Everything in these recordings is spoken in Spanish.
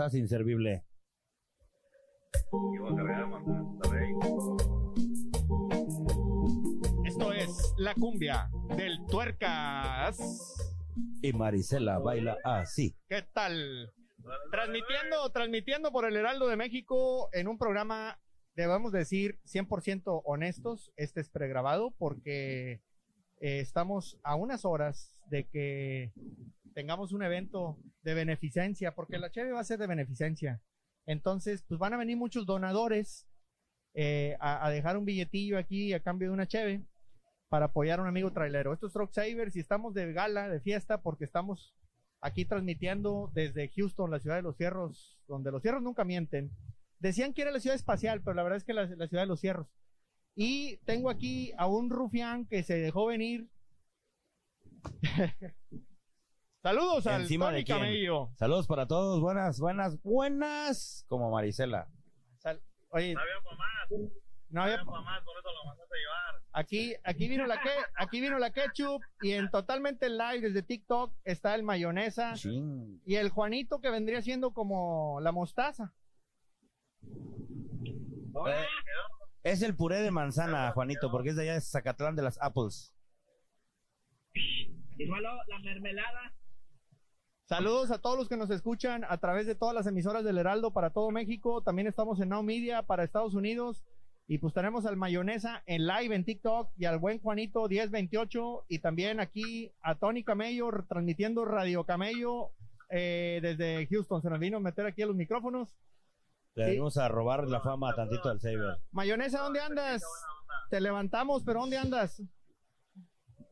estás, inservible? Esto es la cumbia del tuercas. Y Marisela baila así. ¿Qué tal? Transmitiendo, transmitiendo por el Heraldo de México en un programa, debemos decir, 100% honestos. Este es pregrabado porque eh, estamos a unas horas de que tengamos un evento de beneficencia, porque la cheve va a ser de beneficencia. Entonces, pues van a venir muchos donadores eh, a, dejar un billetillo aquí a cambio de una cheve para apoyar a un amigo trailero. Esto es Truck Savers y estamos de gala, de fiesta, porque estamos aquí transmitiendo desde Houston, la ciudad de los cierros, donde los cierros nunca mienten. Decían que era la ciudad espacial, pero la verdad es que la, la ciudad de los cierros. Y tengo aquí a un rufián que se dejó venir. Saludos al ¿Encima Tony? Camello. Saludos para todos. Buenas, buenas, buenas. Como Marisela. Sal- Oye, No había para más, no había, más, por eso lo mandaste a llevar. Aquí, aquí vino la que, aquí vino la ketchup y en totalmente live desde TikTok está el mayonesa Chin. y el Juanito que vendría siendo como la mostaza. Eh, es el puré de manzana, Juanito, porque es de allá de Zacatlán de las Apples. Y malo, la mermelada. Saludos a todos los que nos escuchan a través de todas las emisoras del Heraldo para todo México. También estamos en Now Media para Estados Unidos. Y pues tenemos al Mayonesa en live en TikTok y al buen Juanito 1028 y también aquí a Tony Camello transmitiendo Radio Camello eh, desde Houston. Se nos vino a meter aquí a los micrófonos. Le Sí. venimos a robar la fama tantito al Saber. Mayonesa, ¿dónde andas? Te levantamos, pero ¿dónde andas?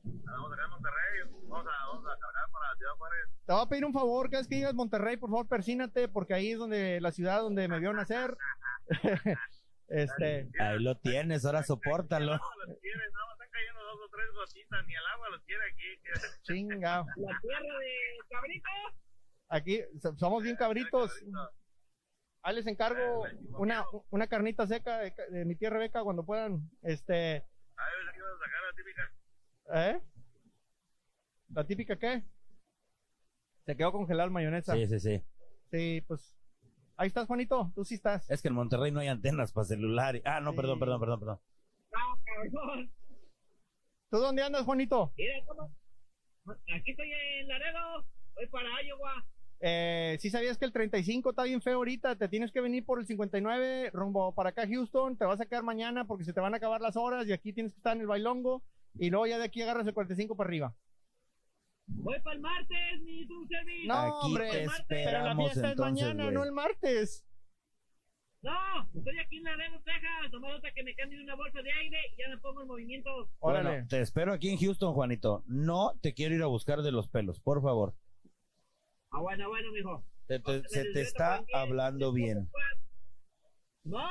Vamos acá en Monterrey, vamos a, vamos a Te voy a pedir un favor, cada vez que digas Monterrey, por favor, persínate, porque ahí es donde la ciudad donde me vio nacer. este, Ahí lo tienes, ahora sopórtalo. No los nada más están cayendo dos o tres gotitas, ni el agua los quiere aquí. chinga. La tierra de cabrito. Aquí so- somos bien cabritos. Ahí les encargo una, una carnita seca de, mi tía Rebeca cuando puedan. Este, Ahí ves aquí vas a sacar la típica. ¿eh? ¿La típica qué? Se quedó congelado el mayonesa. Sí, sí, sí. Sí, pues. Ahí estás, Juanito. Tú sí estás. Es que en Monterrey no hay antenas para celular. Ah, no, Sí. perdón, perdón, perdón, perdón. No, cabrón. ¿Tú dónde andas, Juanito? Mira cómo. Aquí estoy en Laredo. Voy para Iowa. Eh, si sabías que el 35 está bien feo ahorita, te tienes que venir por el 59 rumbo para acá a Houston, te vas a quedar mañana porque se te van a acabar las horas y aquí tienes que estar en el bailongo y luego ya de aquí agarras el 45 para arriba. Voy para el martes, mi dulce No, Aquí hombre, te pero la esperamos fiesta es entonces, mañana, güey. no el martes. No, estoy aquí en Laredo, Texas. Tomás nota que me cambie una bolsa de aire y ya me pongo en movimiento. Órale. Bueno, te espero aquí en Houston, Juanito. No te quiero ir a buscar de los pelos, por favor. Ah, bueno, bueno, mijo. Te- te- se te está hablando bien. ¿No?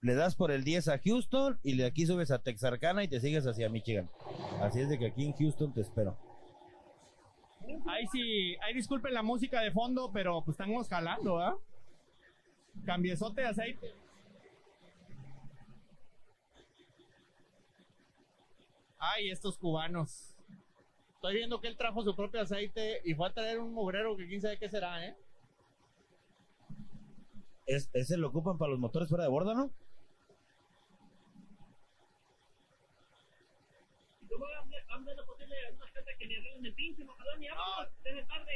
Le das por el 10 a Houston y de aquí subes a Texarkana y te sigues hacia Michigan. Así es de que aquí en Houston te espero. Ahí sí, ahí disculpen la música de fondo, pero pues estamos jalando, ¿ah? Cambiezote de aceite. Ay, estos cubanos. Estoy viendo que él trajo su propio aceite y fue a traer un mugrero que quién sabe qué será, ¿eh? ¿Es, ¿Ese lo ocupan para los motores fuera de borda, no? Y tú vamos a lo posible a una gente que me arreglen el pinche mojadón y vámonos. Desde tarde.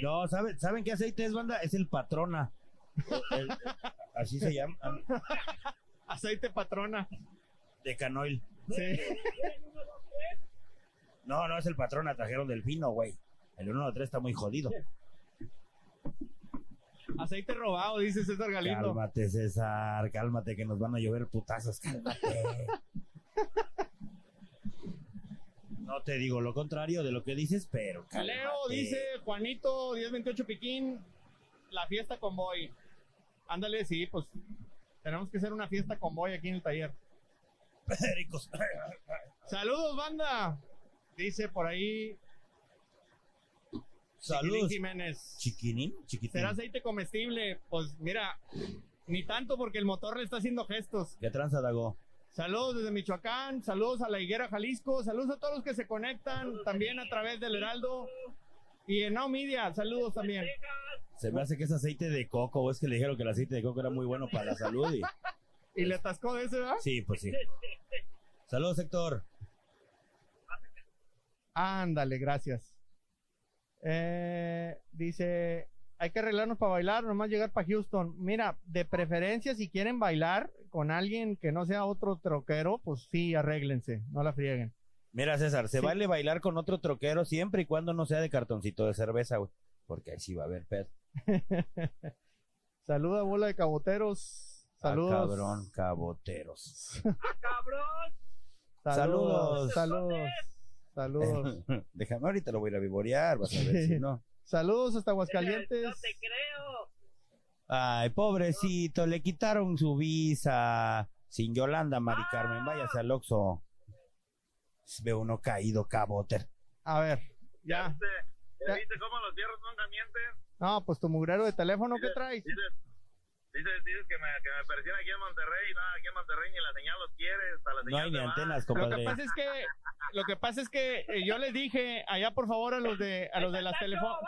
No, ¿saben, ¿saben qué aceite es, banda? Es el Patrona. El- así se llama. Aceite patrona. De canoil. Sí. No, no es el Patrona, trajeron del fino, güey. El 1 3 está muy jodido. Aceite robado, dice César Galindo. Cálmate, César, cálmate, que nos van a llover putazos, cálmate. No te digo lo contrario de lo que dices, pero cálmate. Leo dice Juanito 1028 Piquín, la fiesta con boy. Ándale, sí, pues tenemos que hacer una fiesta con boy aquí en el taller. Pericos. Saludos, banda. Dice por ahí Saludos. Chiquilín Jiménez. Chiquinín, chiquitín. ¿Será aceite comestible? Pues mira, ni tanto porque el motor le está haciendo gestos. ¿Qué tranza, Dago? Saludos desde Michoacán, saludos a la Higuera Jalisco, saludos a todos los que se conectan también a través del Heraldo y en Now Media, saludos también. Se me hace que es aceite de coco, o es que le dijeron que el aceite de coco era muy bueno para la salud. Y... Y le atascó de ese, ¿verdad? Sí, pues sí. Saludos, Héctor. Ándale, gracias. Eh, dice, hay que arreglarnos para bailar, nomás llegar para Houston. Mira, de preferencia, si quieren bailar con alguien que no sea otro troquero, pues sí, arréglense, no la frieguen. Mira, César, se Sí. vale bailar con otro troquero siempre y cuando no sea de cartoncito de cerveza, güey. Porque ahí sí va a haber pedo. Saluda, bola de caboteros. Saludos. Ah, cabrón, caboteros. ¡Cabrón! Saludos. Saludos. Saludos. Saludos. Déjame ahorita lo voy a ir a vivorear, vas a ver si no. Saludos hasta No Aguascalientes. te creo. Ay, pobrecito, le quitaron su visa. Sin Yolanda, Mari Carmen, váyase al Oxxo. Ve uno caído, caboter. A ver, ya. viste? Ya. ¿Ya viste cómo los fierros nunca mienten? No, pues tu mugrero de teléfono, ¿qué traes? Dices, dices, dices que, me, que me persiguen aquí en Monterrey, nada, aquí en Monterrey ni la señal los quiere, hasta la No señal hay ni va. antenas, Lo que compadre. pasa es que, lo que pasa es que eh, yo les dije allá por favor a los de, a los de las telefónicas,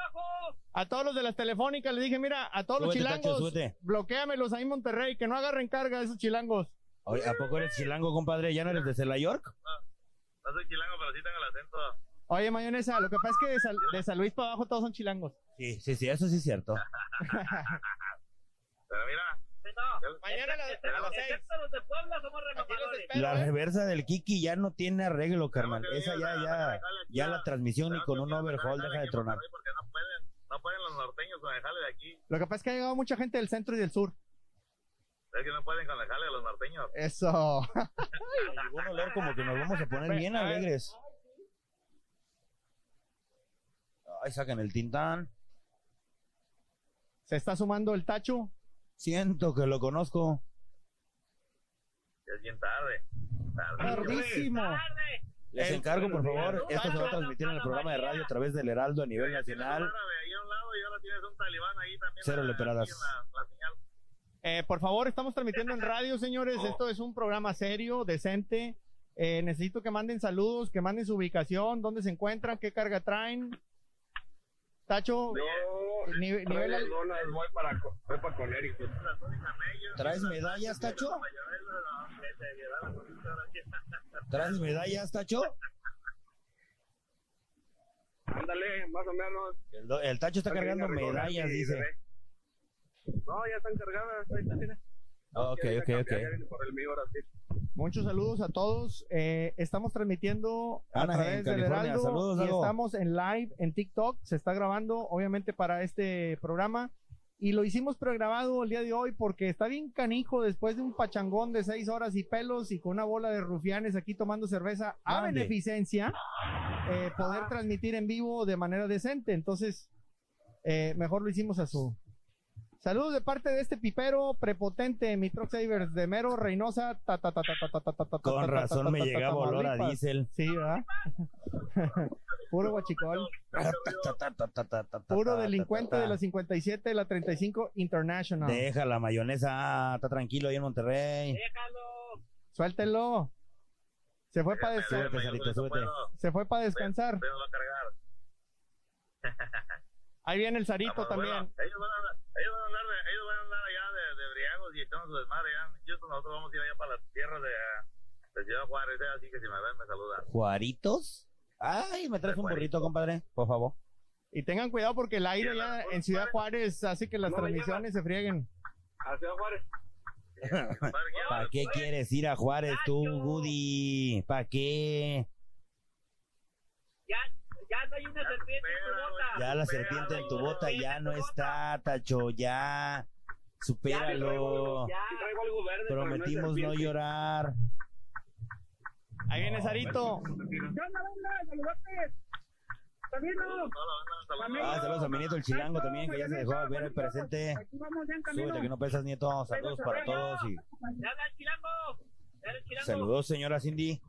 a todos los de las telefónicas les dije, mira, a todos los Súbete, chilangos, súbete. bloqueamelos ahí en Monterrey, que no agarren carga de esos chilangos. Oye, ¿A poco eres chilango, compadre? ¿Ya no eres de Cela York? No soy chilango, pero sí tengo el acento. Oye, mayonesa, lo que pasa es que de, Sal- de San Luis para abajo todos son chilangos. Sí, sí, sí, eso sí es cierto. Pero mira, No. Mañana a las- Excepto- a las seis. Excepto los de Puebla somos espero, La ¿eh? reversa del Kiki ya no tiene arreglo, carnal. Esa ya, ya, ya a- la transmisión ni tenemos con un overhaul deja de tronar. Porque no pueden, no pueden los norteños con el jale de aquí. Lo que pasa es que ha llegado mucha gente del centro y del sur. Es que no pueden con el jale de los norteños. Eso. Algún olor como que nos vamos a poner bien alegres. Ay, sacan el tintán. Se está sumando el tacho. Siento que lo conozco. Es bien tarde. Tarde. Tardísimo. Tarde. Les encargo, por favor. Esto se va a transmitir en el programa de radio a través del Heraldo a nivel nacional. Cero leperadas. Eh, por favor, estamos transmitiendo en radio, señores. Esto es un programa serio, decente. Eh, necesito que manden saludos, que manden su ubicación, dónde se encuentran, qué carga traen. Tacho, ni- nivel traigo al- donas, voy para, voy para Connecticut. ¿Traes medallas, Tacho? ¿Traes medallas, Tacho? Ándale, más o menos. El, do- el Tacho está cargando medallas, dice. No, ya están cargadas. Ahí está, mira. Ok, ya ok, ok. por el mío ahora sí. Muchos saludos a todos. Eh, estamos transmitiendo a Anaheim, través del California. Heraldo Saludos, y estamos en live en TikTok. Se está grabando, obviamente, para este programa. Y lo hicimos pregrabado el día de hoy porque está bien canijo después de un pachangón de seis horas y pelos y con una bola de rufianes aquí tomando cerveza a beneficencia, eh, poder transmitir en vivo de manera decente. Entonces, eh, mejor lo hicimos a su. Saludos de parte de este pipero prepotente, mi Truck Savers de Mero Reynosa. Con razón me llegaba olor a diésel. Sí, ¿verdad? Puro guachicol. Puro delincuente de la 57 de la 35 International. Deja la mayonesa, está tranquilo ahí en Monterrey. Déjalo. Suéltelo. Se fue para descansar. Se fue para descansar. Ahí viene el Sarito Vamos, también. bueno, ellos van a ellos van a andar, de- ellos van a andar allá de, de briagos y echando su desmadre allá. Nosotros vamos a ir allá para las tierras de, de Ciudad Juárez, eh, así que si me ven me saludan. ¿Juaritos? Ay, me traes un burrito, compadre, por favor. Y tengan cuidado porque el aire ya en Ciudad Juárez hace que las No transmisiones se frieguen. A Ciudad Juárez. ¿Para qué quieres ir a Juárez tú. Woody? ¿Para qué? Ya, ya no hay una serpiente en tu bota. Ya la serpiente en tu bota ya no está, Tacho, ya. Supéralo. Ya. Sí traigo algo verde, pero no es Prometimos no llorar. Ahí viene Sarito. Ah, saludos a mi nieto el chilango también, que ya se dejó ver el presente. Aquí vamos ya en camino. Súbete que no pesas, nieto. Saludos para todos y saludos, señora Cindy.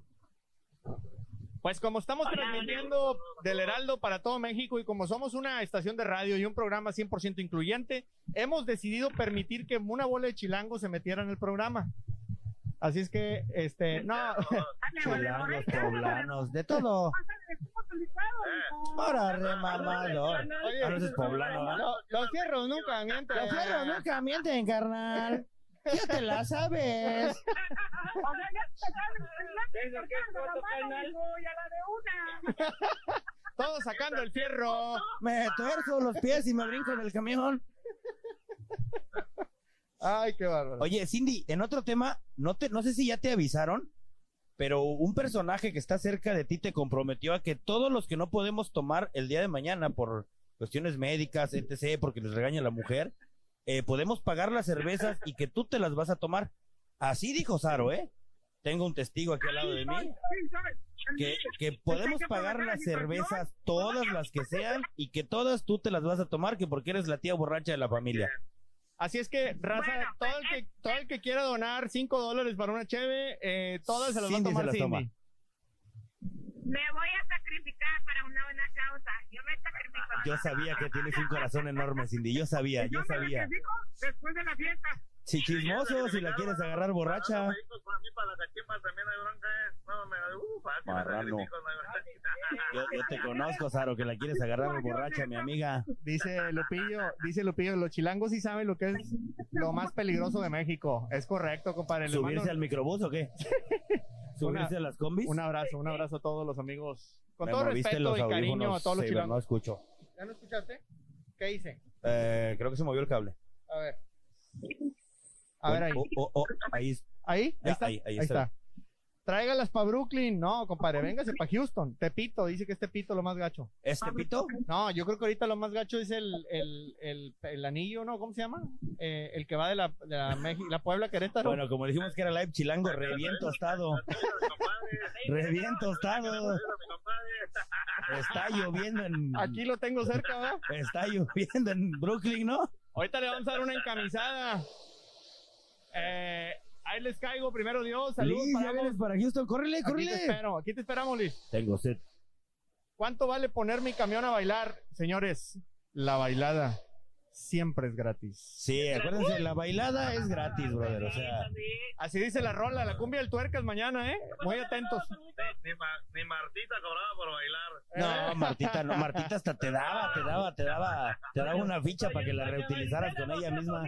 Pues como estamos transmitiendo del Heraldo para todo México y como somos una estación de radio y un programa 100% incluyente, hemos decidido permitir que una bola de chilangos se metiera en el programa. Así es que, este, no, Chilangos, poblanos, de todo. Ahora remamador. Oye, no. Lo- los fierros nunca mienten. Los fierros nunca mienten, carnal. Ya te la sabes. Carnal. Todos sacando el fierro. Me tuerzo los pies y me brinco en el camión. Ay, qué bárbaro. Oye, Cindy, en otro tema, no te, no sé si ya te avisaron, pero un personaje que está cerca de ti te comprometió a que todos los que no podemos tomar el día de mañana por cuestiones médicas, etc., porque les regaña la mujer, eh, podemos pagar las cervezas y que tú te las vas a tomar. Así dijo Saro, ¿eh? Tengo un testigo aquí al lado de mí. Que, que podemos pagar las cervezas, todas las que sean, y que todas tú te las vas a tomar, que porque eres la tía borracha de la familia. Así es que, raza, Bueno, todo, el que, todo el que quiera donar 5 dólares para una cheve, eh, todas se las va a tomar Cindy. toma. Me voy a sacrificar para una buena causa. Yo sabía que tienes un corazón enorme, Cindy. Yo sabía, yo sabía. Después de la fiesta. Si chismoso, si la quieres agarrar borracha. Para mí, para la cachimba también hay bronca. No, me fácil, me Marrano. sacrifico, no hay bronca. Yo, yo te conozco, Saro, que la quieres agarrar borracha, mi amiga. Dice Lupillo, dice Lupillo, los chilangos sí saben lo que es lo más peligroso de México. Es correcto, compadre. ¿Subirse mando al microbús o qué? ¿Subirse a las combis? Un abrazo, un abrazo a todos los amigos. Con Me todo respeto los y cariño a audífonos, todos los Saber, No chilangos. escucho. ¿Ya no escuchaste? ¿Qué hice? Eh, creo que se movió el cable. A ver. A ver ahí. Oh, oh, oh, ahí. Ahí, está. ahí- ahí Ahí está. está. Tráigalas para Brooklyn. No, compadre, véngase para Houston. Tepito, dice que es Tepito lo más gacho. ¿Este pito? No, yo creo que ahorita lo más gacho es el, el, el, el anillo, ¿no? ¿Cómo se llama? Eh, el que va de la, de la, Meji- la Puebla Querétaro. Bueno, como dijimos que era live chilango, re bien tostado. Re bien tostado. Está lloviendo en. Aquí lo tengo cerca, ¿verdad? Está lloviendo en Brooklyn, ¿no? Ahorita le vamos a dar una encamisada. Eh, ahí les caigo, primero Dios. Saludos Liz, para ya vienes para Houston, córrele, Aquí te córrele. espero, aquí te esperamos, Liz. Tengo sed. ¿Cuánto vale poner mi camión a bailar? Señores, la bailada siempre es gratis. Sí, acuérdense, la bailada es gratis, brother. O sea, Así dice la rola, la cumbia del tuercas mañana, ¿eh? Muy atentos. Ni, ni, Ma- ni Martita cobraba por bailar. no, Martita, no, Martita hasta te daba, te daba, te daba, te daba una ficha para que la reutilizaras con ella misma.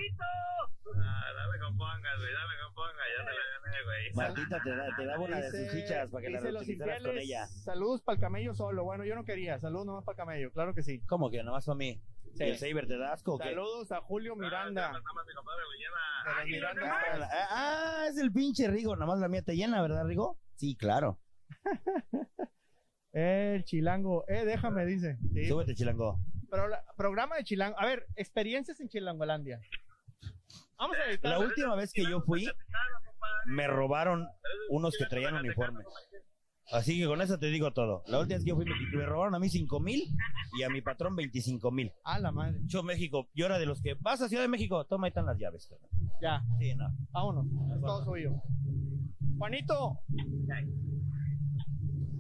Ah, dame compongas, güey, dame compongas, ya te la gané, güey. Martita te, da, te daba una de sus fichas para que la reutilizaras con ella. Saludos para el camello solo. Bueno, yo no quería. Saludos nomás para el camello, claro que sí. ¿Cómo que nomás para mí? Sí. ¿Y el Saber te da asco? Saludos a Julio Miranda. Nada más mi compadre lo llena. de los Miranda Ah, la- ah, es el pinche Rigo, nada más la mía te llena, ¿verdad, Rigo? Sí, claro. El chilango. Eh, déjame, dice. Sí, Súbete, chilango. Programa de Chilango. A ver, experiencias en Chilangolandia. Vamos a editar. La última vez que yo fui, me robaron unos que traían uniforme. Así que con eso te digo todo. La última vez que yo fui, me, me robaron a mí 5 mil y a mi patrón 25 mil. A la madre. Yo, México, yo era de los que vas a Ciudad de México, toma ahí están las llaves. cabrón. Ya, Sí, no. vámonos. Es todo suyo. Juanito.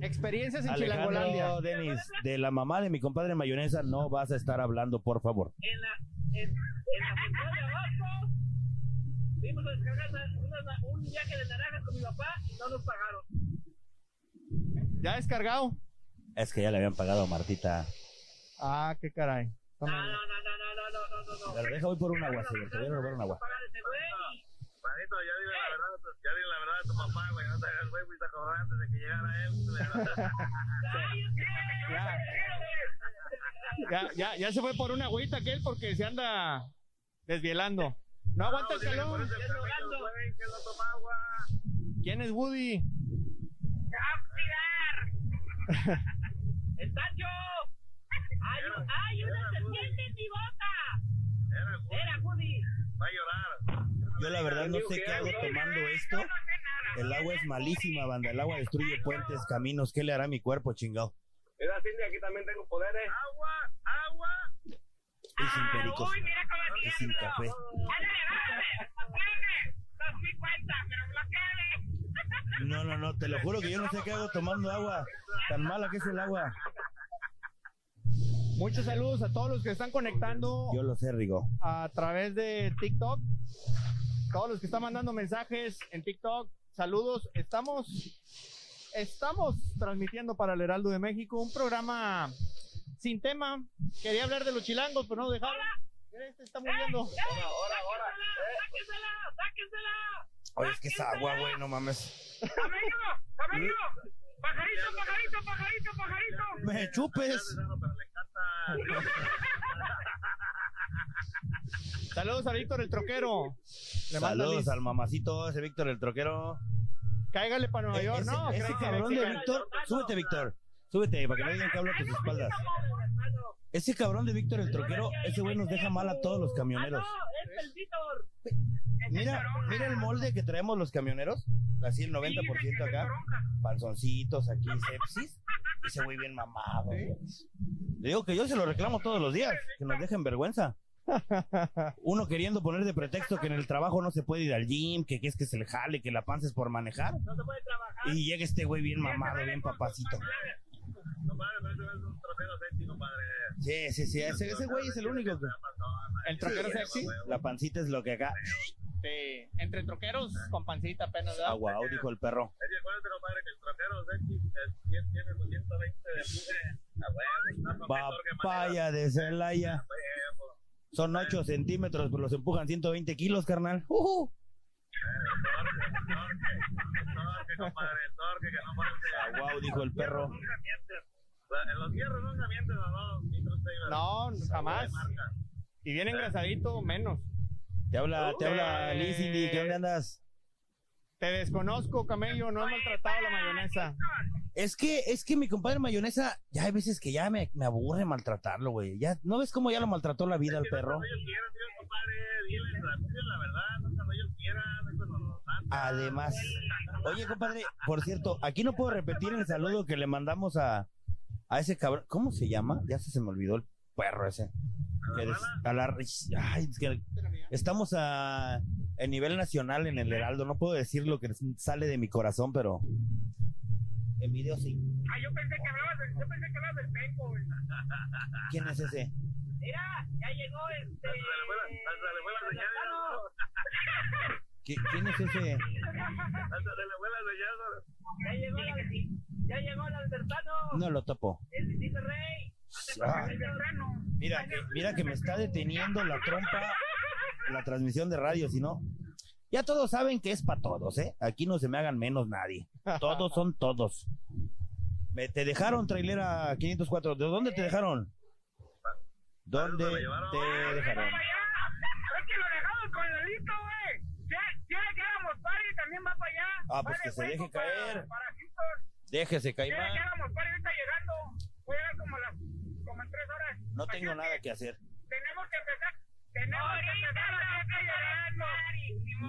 Experiencias en Chilangolandia. Alejandro Denis, de la mamá de mi compadre Mayonesa, no vas a estar hablando, por favor. En la, en, en la de abajo, fuimos a descargar una- una- un viaje de naranjas con mi papá y no nos pagaron. ¿Ya descargado? Es que ya le habían pagado a Martita. Ah, qué caray. No, no, no, no, no, no, no, no, no. Pero deja voy por un agua, señor. Te voy a robar un agua. Manito, ya dile la verdad, ya dile la verdad a tu papá, güey, no te hagas güey, fuiste a cobrar antes de que llegara él. Ya, ya, ya se fue por una agüita aquel porque se anda desvielando. No aguanta el calor. por eso el camello, güey, que no toma agua. ¿Quién es Woody? ¡El Sancho! ¡Hay, un- hay una serpiente en mi boca! Era Woody. va a llorar. Yo la verdad no sé qué hago tomando esto. El agua es malísima, banda. El agua destruye puentes, caminos. ¿Qué le hará a mi cuerpo, chingado? Mira, Cindy, aquí también tengo poderes. Agua, agua. Y sin pericos. Uy, mira cómo Y sin café. ¡Ándale, bájale! ¡Dos cincuenta, pero bloqueale! No. Te lo juro que yo no sé qué hago tomando agua. Tan mala que es el agua. Muchos saludos a todos los que están conectando Yo lo sé, Rigo. a través de TikTok. Todos los que están mandando mensajes en TikTok. Saludos. Estamos Estamos transmitiendo para el Heraldo de México un programa sin tema. Quería hablar de los chilangos, pero no dejaron. Este está muriendo. ¡Ahora, ahora, ahora! ¡Sáquensela! ¡Sáquensela! Oye, es que es agua, güey, no mames. ¡Camello! ¡Camello! ¡Pajarito, pajarito, pajarito, pajarito! Me chupes. Saludos a Víctor el Troquero. Le Saludos al mamacito, ese Víctor el troquero. Cáigale para Nueva Eh, York. ese, no, ese cabrón de Víctor, súbete, Víctor. Súbete, para que no digan que hablo a tus espaldas. Ese cabrón de Víctor el troquero, ese güey nos deja mal a todos los camioneros. ¡Ah, no! ¡Es el Víctor! Mira, mira el molde que traemos los camioneros. Así el 90% acá. Panzoncitos aquí, sepsis. Ese güey bien mamado. Le digo que yo se lo reclamo todos los días. Que nos dejen vergüenza. Uno queriendo poner de pretexto que en el trabajo no se puede ir al gym, que, que es que se le jale, que la panza es por manejar. No se puede trabajar. Y llega este güey bien mamado, bien papacito. Compadre, pero ese es un trofeo sexy, compadre. Sí, sí, sí. Ese, ese güey es el único que. El troquero sexy. La pancita es lo que acá. Sí, entre troqueros con pancita apenas. ¿verdad? Ah, guau, dijo el perro. Es que acuérdate, compadre, que el trofeo sexy es- tiene tiene su 120 de empuje. A huevo, está con mejor que Papaya de Celaya. Huevo. Son 8 centímetros, pero los empujan 120 kilos, carnal. Uh, Torque, compadre, el torque que no falte. ah, guau, dijo el perro. Nunca mienten. O sea, En los hierros nunca mienten, ¿o no? Jamás. Y bien engrasadito, menos. Te habla, te habla Eh. Liz Cindy, ¿qué dónde andas? Te desconozco, camello. No he maltratado la mayonesa. Es que, es que mi compadre mayonesa, ya hay veces que ya me, me aburre maltratarlo, güey. Ya, ¿no ves cómo ya lo maltrató la vida al perro? Además, oye, compadre, por cierto, aquí no puedo repetir el saludo que le mandamos a, a ese cabrón. ¿Cómo se llama? Ya se, se me olvidó el perro ese. Que des- a la, ay, es que estamos a, a nivel nacional en el Heraldo. No puedo decir lo que sale de mi corazón, pero en video sí. Ah, yo pensé que hablabas del, yo pensé que hablabas del penco, güey. ¿Quién es ese? Mira, ya llegó este... Hasta se le fue la- hasta se le fue la señal. ¿Qui- ¿Quién es ese? Ya llegó la ya llegó el Albertano, No lo topo. el Distrito Rey. Ah, mira, que, mira que me está deteniendo la trompa la transmisión de radio, si no. Ya todos saben que es para todos, ¿eh? Aquí no se me hagan menos nadie. Todos son todos. Me, te dejaron, trailera 504. ¿De dónde te dejaron? ¿Dónde te dejaron? Es que lo dejamos con Lolito, güey. Ya, ya que hagamos party, también va para allá. Ah, pues que se güey, deje caer. Déjese, que hagamos party, ahorita llegando. Voy a como, a las, como en tres horas. No tengo nada que hacer. Tenemos que empezar.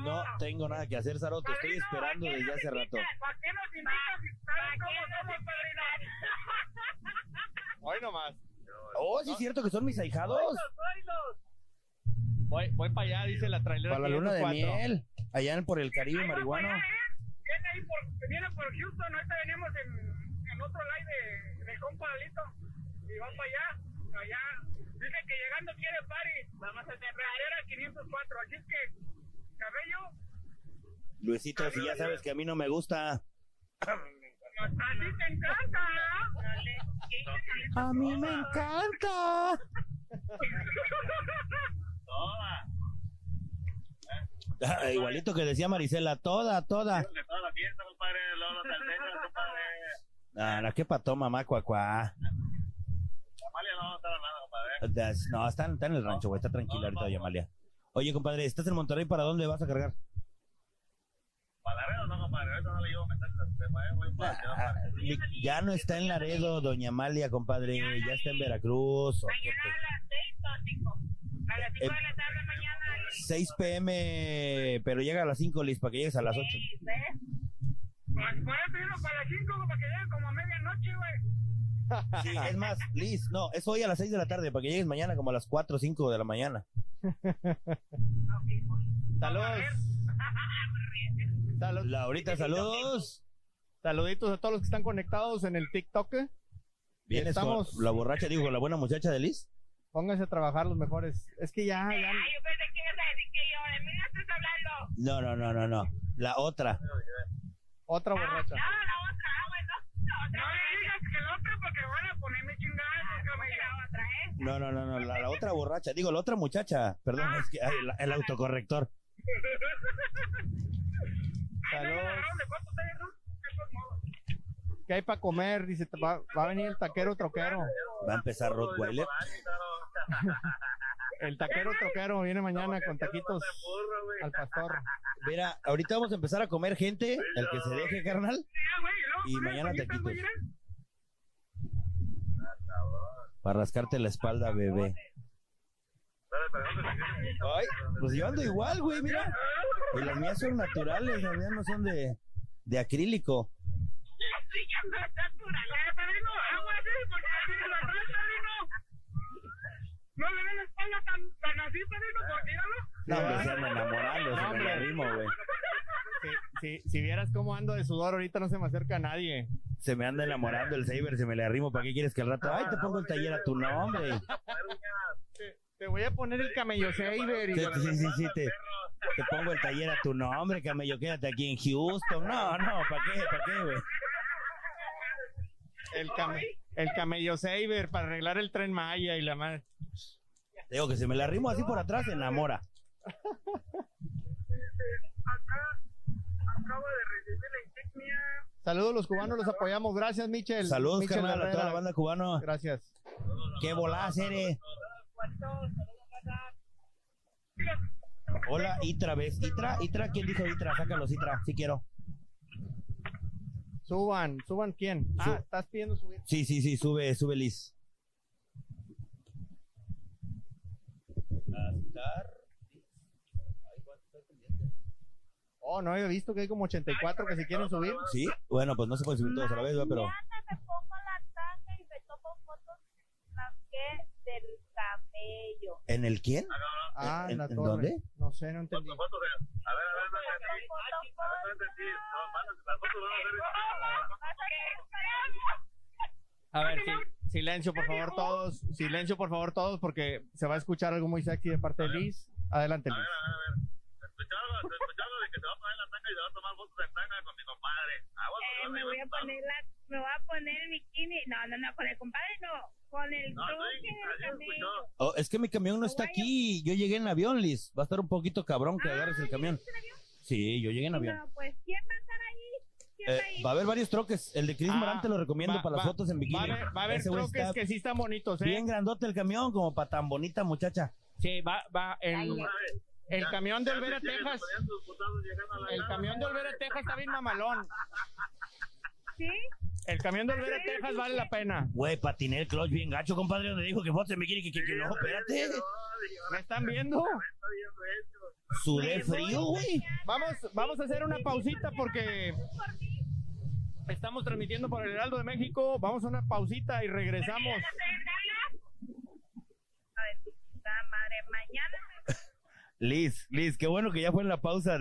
No tengo nada que hacer, Saro. Te estoy esperando ¿a qué desde hace rato. ¿Para qué nos invitas si sabes cómo somos, padrino? Hoy nomás. Oh, sí es cierto que son mis ahijados. Voy, voy para allá, dice la trailera. Para la luna de 504. miel. Allá por el Caribe marihuano. ¿eh? Viene ahí por, viene por Houston, ahorita venimos en, en otro live de, de compa Lito. Y van para allá, allá. Dice que llegando quiere party. Vamos a hacer trailera 504. Así es que, cabello, Luisito, si ya sabes que a mí no me gusta. así te encanta. A mí me encanta. Ah, igualito que decía Marisela, toda, toda. Toda la fiesta, compadre, salteños, compadre. Ah, la que pató, mamá, cuacuá. Amalia no va a estar hablando, compadre. Das- No, está, está en el rancho, güey, está tranquila ahorita, doña Amalia. Oye, compadre, ¿estás en Monterrey? ¿Para dónde vas a cargar? Para Laredo no, compadre, ahorita no le llevo mensajes a voy para Ah, compadre. mi- ya no está en Laredo, doña Amalia, compadre, ya está en Veracruz. ¿o qué Mañana te- a las 6 o 5. A las 5 Eh, de la tarde mañana. 6 pm, pero llega a las 5, Liz, para que llegues a las 8. ¿Ves? Pues para las 5, para que lleguen como a medianoche, güey. Sí, es más, Liz, no, es hoy a las 6 de la tarde, para que llegues mañana como a las 4 o 5 de la mañana. Saludos. Salud- Laurita, saludos. Saluditos a todos los que están conectados en el TikTok. ¿Vienes Estamos- con la borracha, digo, la buena muchacha de Liz? Pónganse a trabajar los mejores. Es que ya, ya. Ay, yo pensé que ibas a decir que yo, de mí no estás hablando. No, no, no, no, no. La otra. Otra Ah, borracha. no, la otra, ah, bueno. le digas que el otro porque van a poner mi chingada con camello. No, no, no, no, la, la otra borracha, digo, la otra muchacha, perdón, es que ay, la- el autocorrector. ¿Qué hay para comer? Dice, va, va a venir el taquero troquero. Va a empezar Rottweiler. El taquero troquero viene mañana con taquitos al pastor. Mira, ahorita vamos a empezar a comer gente, el que se deje, carnal. Y mañana taquitos. Para rascarte la espalda, bebé. Ay, pues yo ando igual, güey, mira. Y las mías son naturales, las mías no son de, de acrílico. No le den la espalda tan, tan así, padrino, porque míralo. No, se anda enamorando, se me güey. Si, si, vieras cómo ando de sudor, ahorita no se me acerca nadie. Se me anda enamorando el Saber, se me le arrimo. ¿Para qué quieres que al rato? Ay, te pongo el taller a tu nombre. Te, te voy a poner el camello saber. y- Sí, sí, sí, sí, te, te pongo el taller a tu nombre, camello. Quédate aquí en Houston. No, no, ¿para qué? ¿Para qué, güey? El, came- el camello saber para arreglar el tren Maya y la madre. Te Digo que se me la arrimo así por atrás, se enamora. Acabo de recibir la insignia. Saludos los cubanos, los apoyamos. Gracias, Michel. Saludos, Michel carnal, a toda la banda cubana. Gracias. Qué volás eres. Hola, Itra, ¿ves? Itra, Itra, ¿quién dijo Itra? Sácalos, Itra, si quiero. Suban, suban quién. Ah, estás pidiendo subir. Sí, sí, sí, sube, sube Liz. Oh, no había visto que hay como 84 que se quieren subir. Sí, bueno, pues no se puede subir todos a la vez, ¿verdad? pero me pongo la tanga y me tomo fotos del camello. ¿en el quién? Ah, en, ¿En- la en torre. dónde? No sé, no entendí. A ver, a ver, no entendí. A ver, no entendí. A- Las fotos van a ser A ver, sí, silencio por favor todos. Silencio por favor todos porque se va a escuchar algo muy sexy de parte de Liz. Adelante, Liz. Escucharon, escucharon de que se va a poner la tanga y se va a tomar fotos en tanga con mi compadre. Ah, bueno, Eh, me voy a poner la, me voy a poner el bikini. No, no, no, con el compadre no. Con el No, truque. Oh, es que mi camión no está aquí. Yo llegué en avión, Liz. Va a estar un poquito cabrón que agarres el camión. Sí, yo llegué en avión. No, pues, ¿quién va a estar ahí? ¿Quién Eh, va a ir? va a haber varios troques. El de Chris Ah, Morán te lo recomiendo va- para las va- fotos en bikini. Va a haber, va a haber troques está que sí están bonitos, ¿eh? Bien grandote el camión, como para tan bonita muchacha. Sí, va, va. El, el camión de Olvera, Texas. El camión de Olvera, Texas está bien mamalón. ¿Sí? El camión de Olvera, Texas vale la pena. Güey, patiné el clutch bien gacho, compadre, donde dijo que fotos en bikini, que, que, que no, espérate. ¿Me están viendo? Sudé frío, güey. Vamos, vamos a hacer una pausita porque estamos transmitiendo por el Heraldo de México. Vamos a una pausita y regresamos. A ver, madre, mañana Liz, Liz, qué bueno que ya fue en la pausa de